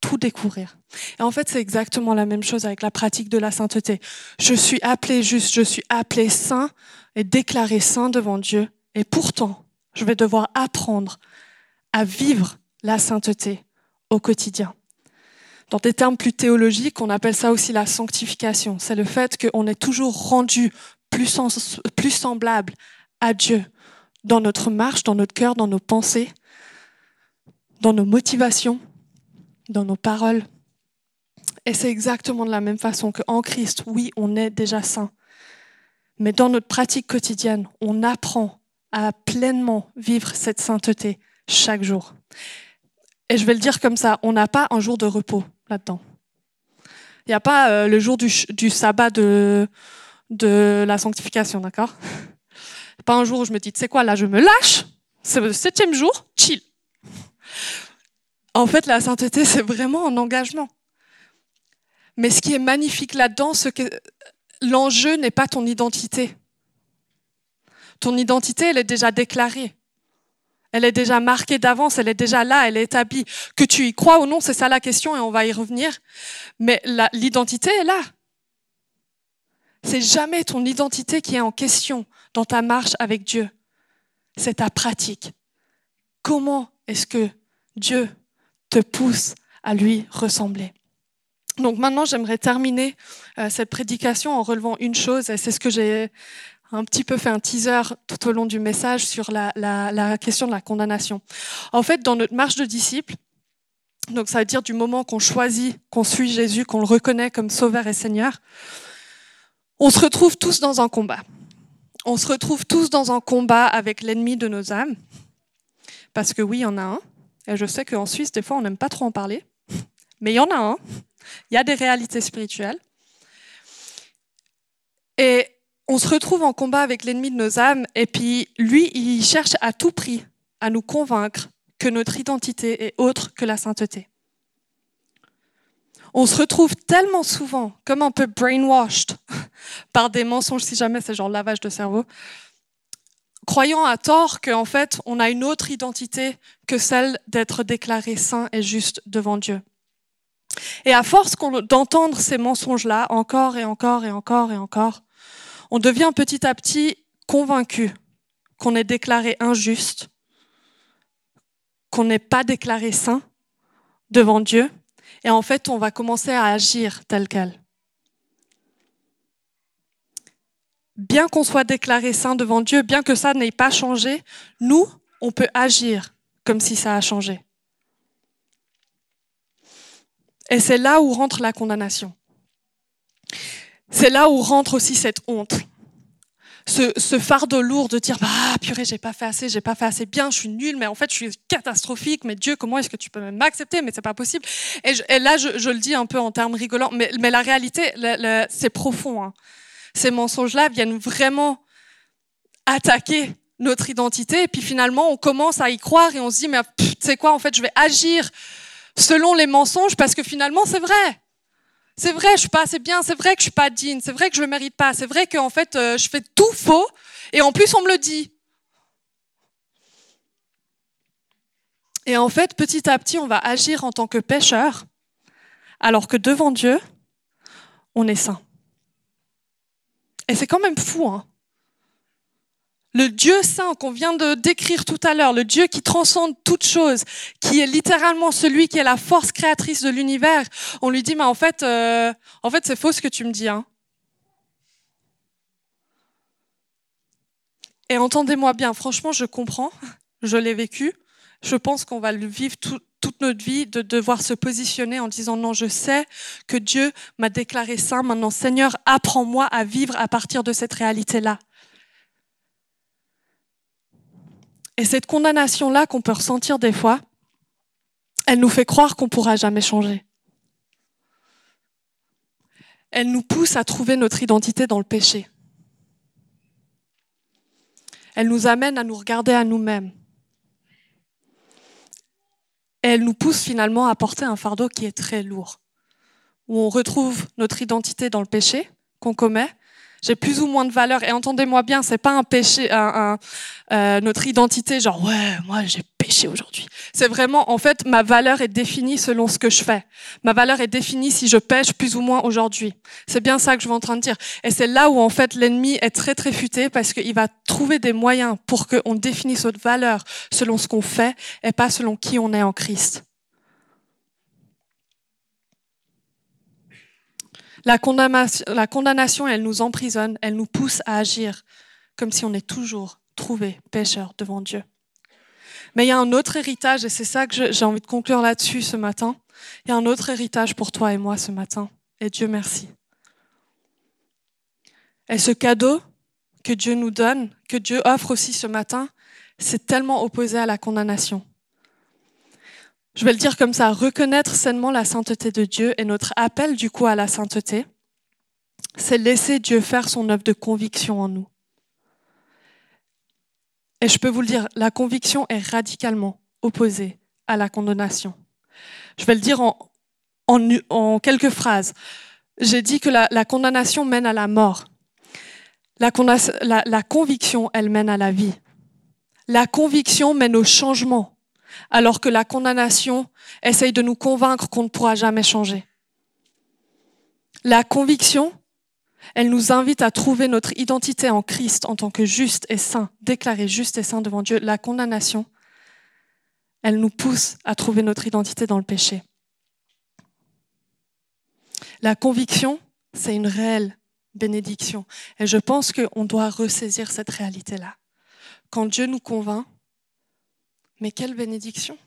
tout découvrir. Et en fait, c'est exactement la même chose avec la pratique de la sainteté. Je suis appelé juste, je suis appelé saint et déclaré saint devant Dieu. Et pourtant, je vais devoir apprendre à vivre la sainteté au quotidien. Dans des termes plus théologiques, on appelle ça aussi la sanctification. C'est le fait qu'on est toujours rendu plus, plus semblable à Dieu dans notre marche, dans notre cœur, dans nos pensées, dans nos motivations, dans nos paroles. Et c'est exactement de la même façon qu'en Christ, oui, on est déjà saint. Mais dans notre pratique quotidienne, on apprend à pleinement vivre cette sainteté chaque jour. Et je vais le dire comme ça, on n'a pas un jour de repos là-dedans. Il n'y a pas euh, le jour du sabbat de, de la sanctification, d'accord? Pas un jour où je me dis, tu sais quoi, là je me lâche, c'est le septième jour, chill. En fait, la sainteté, c'est vraiment un engagement. Mais ce qui est magnifique là-dedans, c'est que l'enjeu n'est pas ton identité. Ton identité, elle est déjà déclarée. Elle est déjà marquée d'avance, elle est déjà là, elle est établie. Que tu y crois ou non, c'est ça la question et on va y revenir. Mais l'identité est là. C'est jamais ton identité qui est en question dans ta marche avec Dieu. C'est ta pratique. Comment est-ce que Dieu te pousse à lui ressembler? Donc maintenant, j'aimerais terminer euh, cette prédication en relevant une chose, et c'est ce que j'ai un petit peu fait un teaser tout au long du message sur la, la, question de la condamnation. En fait, dans notre marche de disciples, donc ça veut dire du moment qu'on choisit, qu'on suit Jésus, qu'on le reconnaît comme Sauveur et Seigneur, on se retrouve tous dans un combat. On se retrouve tous dans un combat avec l'ennemi de nos âmes, parce que oui, il y en a un. Et je sais qu'en Suisse, des fois, on n'aime pas trop en parler, mais il y en a un. Il y a des réalités spirituelles. Et on se retrouve en combat avec l'ennemi de nos âmes, et puis lui, il cherche à tout prix à nous convaincre que notre identité est autre que la sainteté. On se retrouve tellement souvent comme un peu brainwashed par des mensonges, si jamais c'est genre lavage de cerveau, croyant à tort qu'en fait, on a une autre identité que celle d'être déclaré saint et juste devant Dieu. Et à force d'entendre ces mensonges-là, encore et encore et encore et encore, on devient petit à petit convaincu qu'on est déclaré injuste, qu'on n'est pas déclaré saint devant Dieu, et en fait, on va commencer à agir tel quel. bien qu'on soit déclaré saint devant Dieu, bien que ça n'ait pas changé, nous, on peut agir comme si ça a changé. Et c'est là où rentre la condamnation. C'est là où rentre aussi cette honte. Ce, fardeau lourd de dire bah purée j'ai pas fait assez j'ai pas fait assez bien je suis nulle mais en fait je suis catastrophique mais Dieu comment est-ce que tu peux m'accepter? Mais c'est pas possible et, là je, le dis un peu en termes rigolants mais, la réalité c'est profond hein ces mensonges-là viennent vraiment attaquer notre identité. Et puis finalement, on commence à y croire et on se dit, mais tu sais quoi, en fait, je vais agir selon les mensonges parce que finalement, c'est vrai. C'est vrai, je suis pas assez bien. C'est vrai que je suis pas digne. C'est vrai que je le mérite pas. C'est vrai qu'en fait, euh, je fais tout faux. Et en plus, on me le dit. Et en fait, petit à petit, on va agir en tant que pécheur, alors que devant Dieu, on est saint. Et c'est quand même fou, hein le Dieu saint qu'on vient de décrire tout à l'heure, le Dieu qui transcende toute chose, qui est littéralement celui qui est la force créatrice de l'univers, on lui dit mais en fait, euh, en fait c'est faux ce que tu me dis. Hein. Et entendez-moi bien, franchement je comprends, je l'ai vécu, je pense qu'on va le vivre tout, toute notre vie de devoir se positionner en disant non, je sais que Dieu m'a déclaré saint. Maintenant, Seigneur, apprends-moi à vivre à partir de cette réalité-là. Et cette condamnation-là qu'on peut ressentir des fois, elle nous fait croire qu'on ne pourra jamais changer. Elle nous pousse à trouver notre identité dans le péché. Elle nous amène à nous regarder à nous-mêmes Et elle nous pousse finalement à porter un fardeau qui est très lourd, où on retrouve notre identité dans le péché qu'on commet, j'ai plus ou moins de valeur. Et entendez-moi bien, c'est pas un péché, un, euh, notre identité, genre ouais, moi j'ai péché aujourd'hui. C'est vraiment, en fait, ma valeur est définie selon ce que je fais. Ma valeur est définie si je pêche plus ou moins aujourd'hui. C'est bien ça que je suis en train de dire. Et c'est là où en fait l'ennemi est très très futé parce qu'il va trouver des moyens pour qu'on définisse notre valeur selon ce qu'on fait et pas selon qui on est en Christ. La condamnation, elle nous emprisonne, elle nous pousse à agir comme si on est toujours trouvé pécheur devant Dieu. Mais il y a un autre héritage, et c'est ça que j'ai envie de conclure là-dessus ce matin. Il y a un autre héritage pour toi et moi ce matin, et Dieu merci. Et ce cadeau que Dieu nous donne, que Dieu offre aussi ce matin, c'est tellement opposé à la condamnation je vais le dire comme ça, reconnaître sainement la sainteté de Dieu et notre appel du coup à la sainteté, c'est laisser Dieu faire son œuvre de conviction en nous. Et je peux vous le dire, la conviction est radicalement opposée à la condamnation. Je vais le dire en, quelques phrases. J'ai dit que la, condamnation mène à la mort. La conviction, elle mène à la vie. La conviction mène au changement alors que la condamnation essaye de nous convaincre qu'on ne pourra jamais changer. La conviction, elle nous invite à trouver notre identité en Christ en tant que juste et saint, déclaré juste et saint devant Dieu. La condamnation, elle nous pousse à trouver notre identité dans le péché. La conviction, c'est une réelle bénédiction. Et je pense qu'on doit ressaisir cette réalité-là. Quand Dieu nous convainc, mais quelle bénédiction.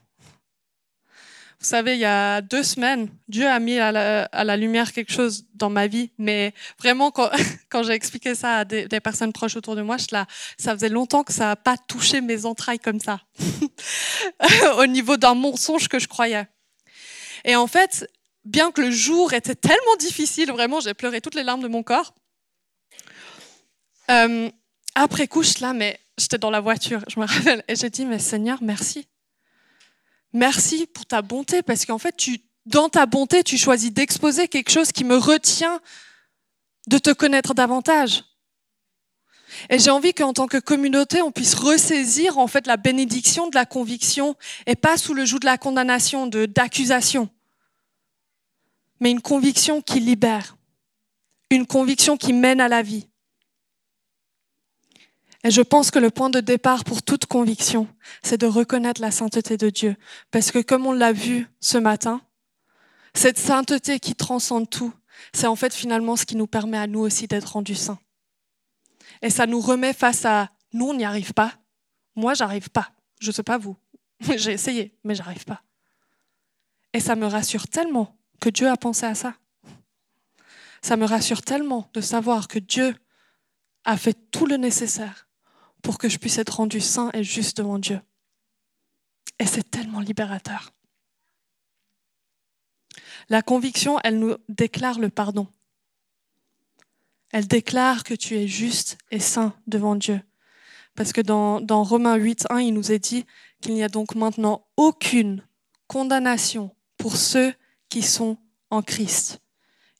Vous savez, il y a deux semaines, Dieu a mis à la, lumière quelque chose dans ma vie, mais vraiment, quand, j'ai expliqué ça à des, personnes proches autour de moi, je, ça faisait longtemps que ça n'a pas touché mes entrailles comme ça, au niveau d'un mensonge que je croyais. Et en fait, bien que le jour était tellement difficile, vraiment, j'ai pleuré toutes les larmes de mon corps, euh, après coup, je là, mais j'étais dans la voiture, je me rappelle, et j'ai dit, mais Seigneur, merci. Merci pour ta bonté, parce qu'en fait, tu, dans ta bonté, tu choisis d'exposer quelque chose qui me retient de te connaître davantage. Et j'ai envie qu'en tant que communauté, on puisse ressaisir en fait la bénédiction de la conviction et pas sous le joug de la condamnation, de d'accusation, mais une conviction qui libère, une conviction qui mène à la vie. Et je pense que le point de départ pour toute conviction, c'est de reconnaître la sainteté de Dieu. Parce que comme on l'a vu ce matin, cette sainteté qui transcende tout, c'est en fait finalement ce qui nous permet à nous aussi d'être rendus saints. Et ça nous remet face à nous, on n'y arrive pas. Moi, j'arrive pas. Je ne sais pas vous. J'ai essayé, mais j'arrive pas. Et ça me rassure tellement que Dieu a pensé à ça. Ça me rassure tellement de savoir que Dieu a fait tout le nécessaire pour que je puisse être rendu saint et juste devant Dieu. Et c'est tellement libérateur. La conviction, elle nous déclare le pardon. Elle déclare que tu es juste et saint devant Dieu. Parce que dans, Romains 8, 1, il nous est dit qu'il n'y a donc maintenant aucune condamnation pour ceux qui sont en Christ.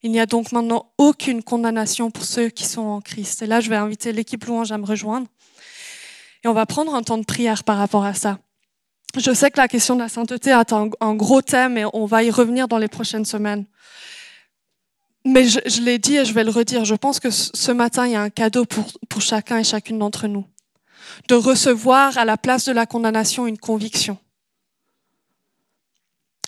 Il n'y a donc maintenant aucune condamnation pour ceux qui sont en Christ. Et là, je vais inviter l'équipe louange à me rejoindre. Et on va prendre un temps de prière par rapport à ça. Je sais que la question de la sainteté est un, gros thème et on va y revenir dans les prochaines semaines. Mais je, l'ai dit et je vais le redire, je pense que ce matin, il y a un cadeau pour, pour chacun et chacune d'entre nous. De recevoir à la place de la condamnation une conviction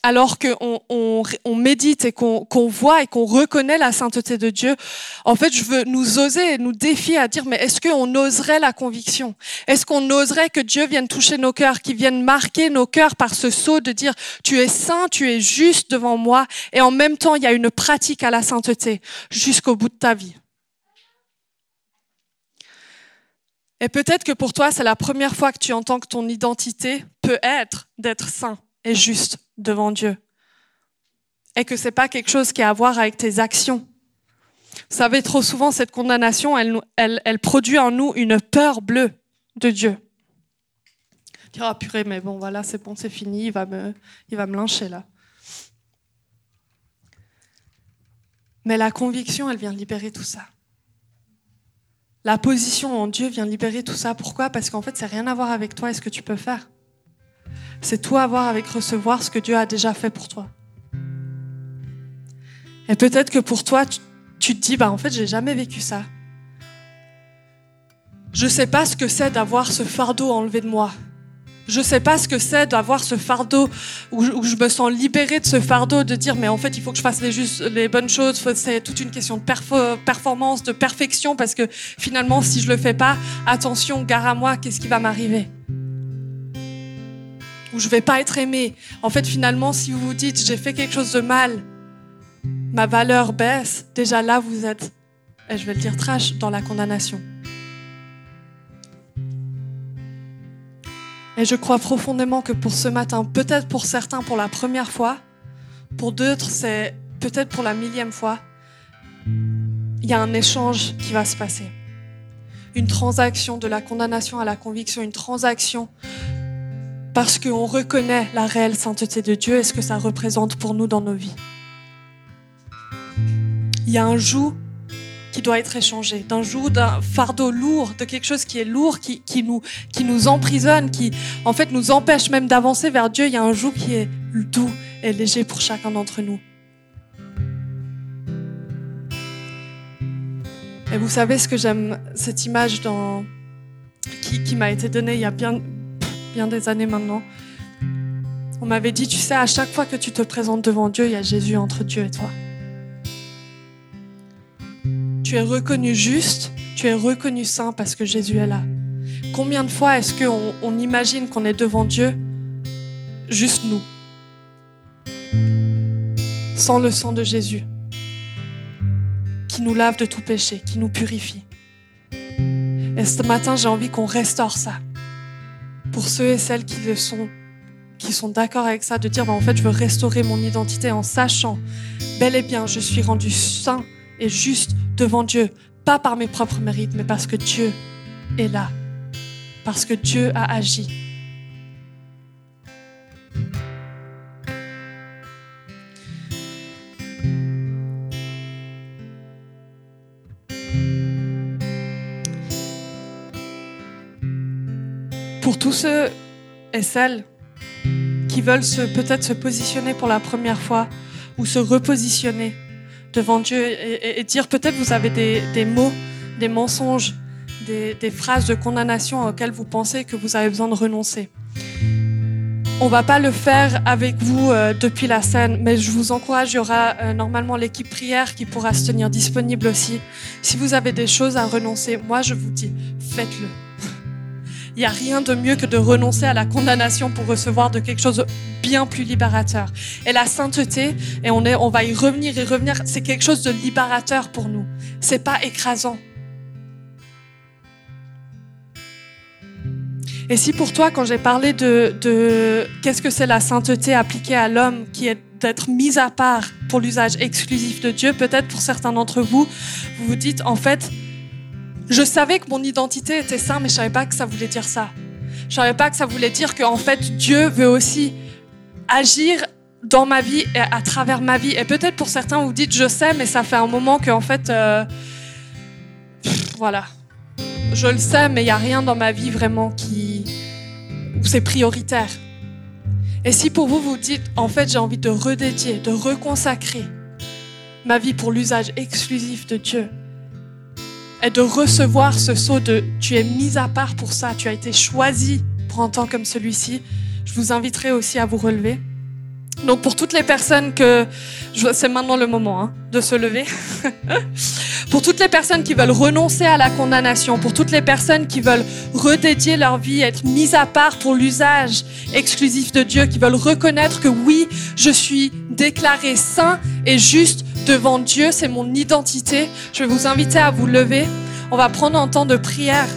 alors qu'on on, médite et qu'on voit et qu'on reconnaît la sainteté de Dieu, en fait, je veux nous oser, nous défier à dire, mais est-ce qu'on oserait la conviction? Est-ce qu'on oserait que Dieu vienne toucher nos cœurs, qu'il vienne marquer nos cœurs par ce saut de dire, tu es saint, tu es juste devant moi, et en même temps, il y a une pratique à la sainteté jusqu'au bout de ta vie? Et peut-être que pour toi, c'est la première fois que tu entends que ton identité peut être d'être saint et juste devant Dieu. Et que c'est pas quelque chose qui a à voir avec tes actions. Vous savez, trop souvent, cette condamnation, elle, produit en nous une peur bleue de Dieu. dire ah purée, mais bon voilà, c'est bon, c'est fini, il va me, il va me lyncher là. Mais la conviction, elle vient libérer tout ça. La position en Dieu vient libérer tout ça. Pourquoi? Parce qu'en fait, c'est rien à voir avec toi et ce que tu peux faire. C'est tout à voir avec recevoir ce que Dieu a déjà fait pour toi. Et peut-être que pour toi, tu, te dis, bah en fait, j'ai jamais vécu ça. Je sais pas ce que c'est d'avoir ce fardeau enlevé de moi. Je sais pas ce que c'est d'avoir ce fardeau où, je me sens libérée de ce fardeau, de dire mais en fait il faut que je fasse les, bonnes choses. C'est toute une question de performance, de perfection parce que finalement si je le fais pas, attention, gare à moi, qu'est-ce qui va m'arriver? Ou je vais pas être aimée. En fait finalement si vous vous dites j'ai fait quelque chose de mal, ma valeur baisse. Déjà là vous êtes, et je vais le dire trash, dans la condamnation. Et je crois profondément que pour ce matin, peut-être pour certains pour la première fois, pour d'autres c'est peut-être pour la millième fois, il y a un échange qui va se passer. Une transaction de la condamnation à la conviction, une transaction parce qu'on reconnaît la réelle sainteté de Dieu et ce que ça représente pour nous dans nos vies. Il y a un joug qui doit être échangé, d'un joug, d'un fardeau lourd, de quelque chose qui est lourd, qui, qui, nous, qui nous emprisonne, qui en fait nous empêche même d'avancer vers Dieu. Il y a un joug qui est doux et léger pour chacun d'entre nous. Et vous savez ce que j'aime, cette image qui, qui m'a été donnée il y a bien, des années maintenant. On m'avait dit, tu sais, à chaque fois que tu te présentes devant Dieu, il y a Jésus entre Dieu et toi. Tu es reconnu juste, tu es reconnu saint parce que Jésus est là. Combien de fois est-ce qu'on on imagine qu'on est devant Dieu? Juste nous, sans le sang de Jésus, qui nous lave de tout péché, qui nous purifie. Et ce matin, j'ai envie qu'on restaure ça. Pour ceux et celles qui sont, qui sont d'accord avec ça, de dire, bah, en fait, je veux restaurer mon identité en sachant, bel et bien, je suis rendu saint et juste devant Dieu, pas par mes propres mérites, mais parce que Dieu est là, parce que Dieu a agi. Ceux et celles qui veulent peut-être se positionner pour la première fois ou se repositionner, devant Dieu et, dire peut-être vous avez des, mots, des mensonges, des, phrases de condamnation auxquelles vous pensez que vous avez besoin de renoncer. On va pas le faire avec vous euh, depuis la scène, mais je vous encourage, il y aura euh, normalement l'équipe prière qui pourra se tenir disponible aussi. Si vous avez des choses à renoncer, moi je vous dis, faites-le. Il n'y a rien de mieux que de renoncer à la condamnation pour recevoir de quelque chose de bien plus libérateur. Et la sainteté, et on, est, on va y revenir et revenir, c'est quelque chose de libérateur pour nous. C'est pas écrasant. Et si pour toi, quand j'ai parlé de, de qu'est-ce que c'est la sainteté appliquée à l'homme, qui est d'être mise à part pour l'usage exclusif de Dieu, peut-être pour certains d'entre vous, vous vous dites, en fait, je savais que mon identité était sainte, mais je savais pas que ça voulait dire ça. Je savais pas que ça voulait dire qu'en fait Dieu veut aussi agir dans ma vie et à travers ma vie. Et peut-être pour certains vous dites je sais, mais ça fait un moment que en fait, euh, voilà, je le sais, mais il y a rien dans ma vie vraiment qui où c'est prioritaire. Et si pour vous vous dites en fait j'ai envie de redédier, de reconsacrer ma vie pour l'usage exclusif de Dieu, de recevoir ce saut de tu es mis à part pour ça, tu as été choisi pour un temps comme celui-ci, je vous inviterai aussi à vous relever. Donc pour toutes les personnes que c'est maintenant le moment hein, de se lever. pour toutes les personnes qui veulent renoncer à la condamnation, pour toutes les personnes qui veulent redédier leur vie, être mises à part pour l'usage exclusif de Dieu, qui veulent reconnaître que oui, je suis déclaré saint et juste devant Dieu, c'est mon identité. Je vais vous inviter à vous lever. On va prendre un temps de prière.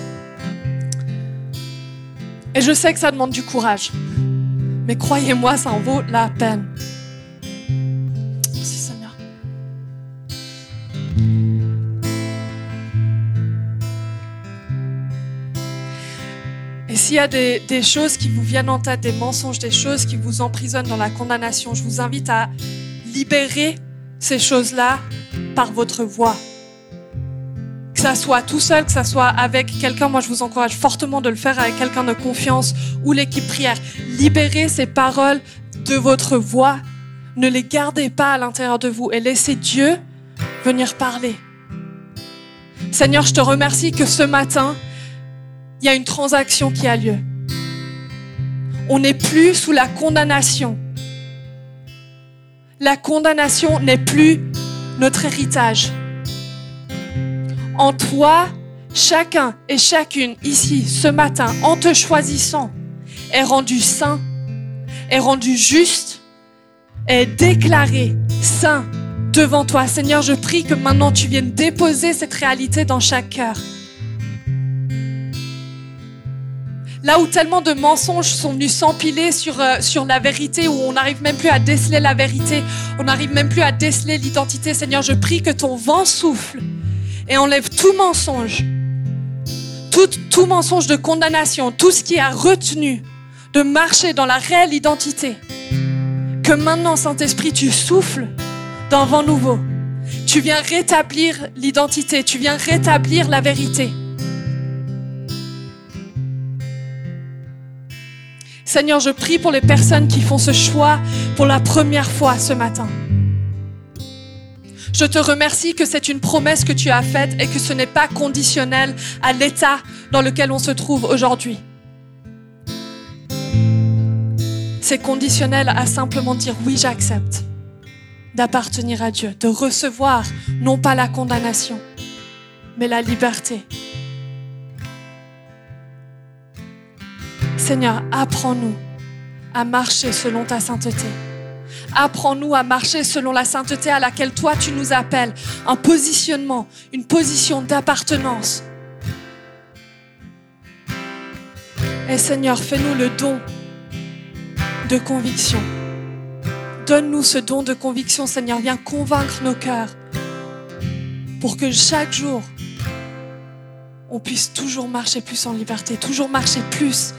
Et je sais que ça demande du courage. Mais croyez-moi, ça en vaut la peine. Merci Seigneur. Et S'il y a des, choses qui vous viennent en tête, des mensonges, des choses qui vous emprisonnent dans la condamnation, je vous invite à libérer ces choses-là par votre voix. Que ça soit tout seul, que ça soit avec quelqu'un, moi je vous encourage fortement de le faire avec quelqu'un de confiance ou l'équipe prière. Libérez ces paroles de votre voix. Ne les gardez pas à l'intérieur de vous et laissez Dieu venir parler. Seigneur, je te remercie que ce matin, il y a une transaction qui a lieu. On n'est plus sous la condamnation. La condamnation n'est plus notre héritage. En toi, chacun et chacune ici, ce matin, en te choisissant, est rendu saint, est rendu juste, est déclaré saint devant toi. Seigneur, je prie que maintenant tu viennes déposer cette réalité dans chaque cœur. Là où tellement de mensonges sont venus s'empiler sur, euh, sur la vérité, où on n'arrive même plus à déceler la vérité, on n'arrive même plus à déceler l'identité, Seigneur, je prie que ton vent souffle et enlève tout mensonge, tout, tout mensonge de condamnation, tout ce qui a retenu de marcher dans la réelle identité. Que maintenant, Saint-Esprit, tu souffles d'un vent nouveau. Tu viens rétablir l'identité, tu viens rétablir la vérité. Seigneur, je prie pour les personnes qui font ce choix pour la première fois ce matin. Je te remercie que c'est une promesse que tu as faite et que ce n'est pas conditionnel à l'état dans lequel on se trouve aujourd'hui. C'est conditionnel à simplement dire oui, j'accepte d'appartenir à Dieu, de recevoir non pas la condamnation, mais la liberté. Seigneur, apprends-nous à marcher selon ta sainteté. Apprends-nous à marcher selon la sainteté à laquelle toi tu nous appelles, un positionnement, une position d'appartenance. Et Seigneur, fais-nous le don de conviction. Donne-nous ce don de conviction, Seigneur. Viens convaincre nos cœurs pour que chaque jour, on puisse toujours marcher plus en liberté, toujours marcher plus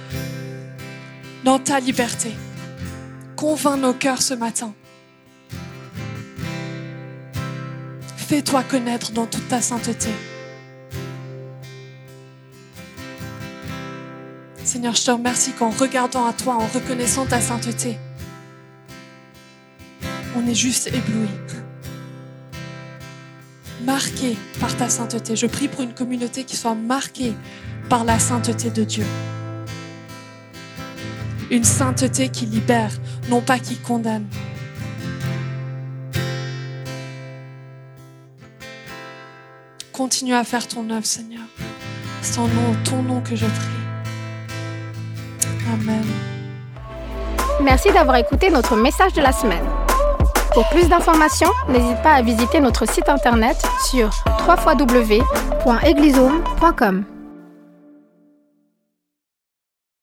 dans ta liberté. Convainc nos cœurs ce matin. Fais-toi connaître dans toute ta sainteté. Seigneur, je te remercie qu'en regardant à toi, en reconnaissant ta sainteté, on est juste ébloui. Marqué par ta sainteté. Je prie pour une communauté qui soit marquée par la sainteté de Dieu. Une sainteté qui libère, non pas qui condamne. Continue à faire ton œuvre, Seigneur. C'est en nom, ton nom que je prie. Amen. Merci d'avoir écouté notre message de la semaine. Pour plus d'informations, n'hésite pas à visiter notre site internet sur www.eglisome.com.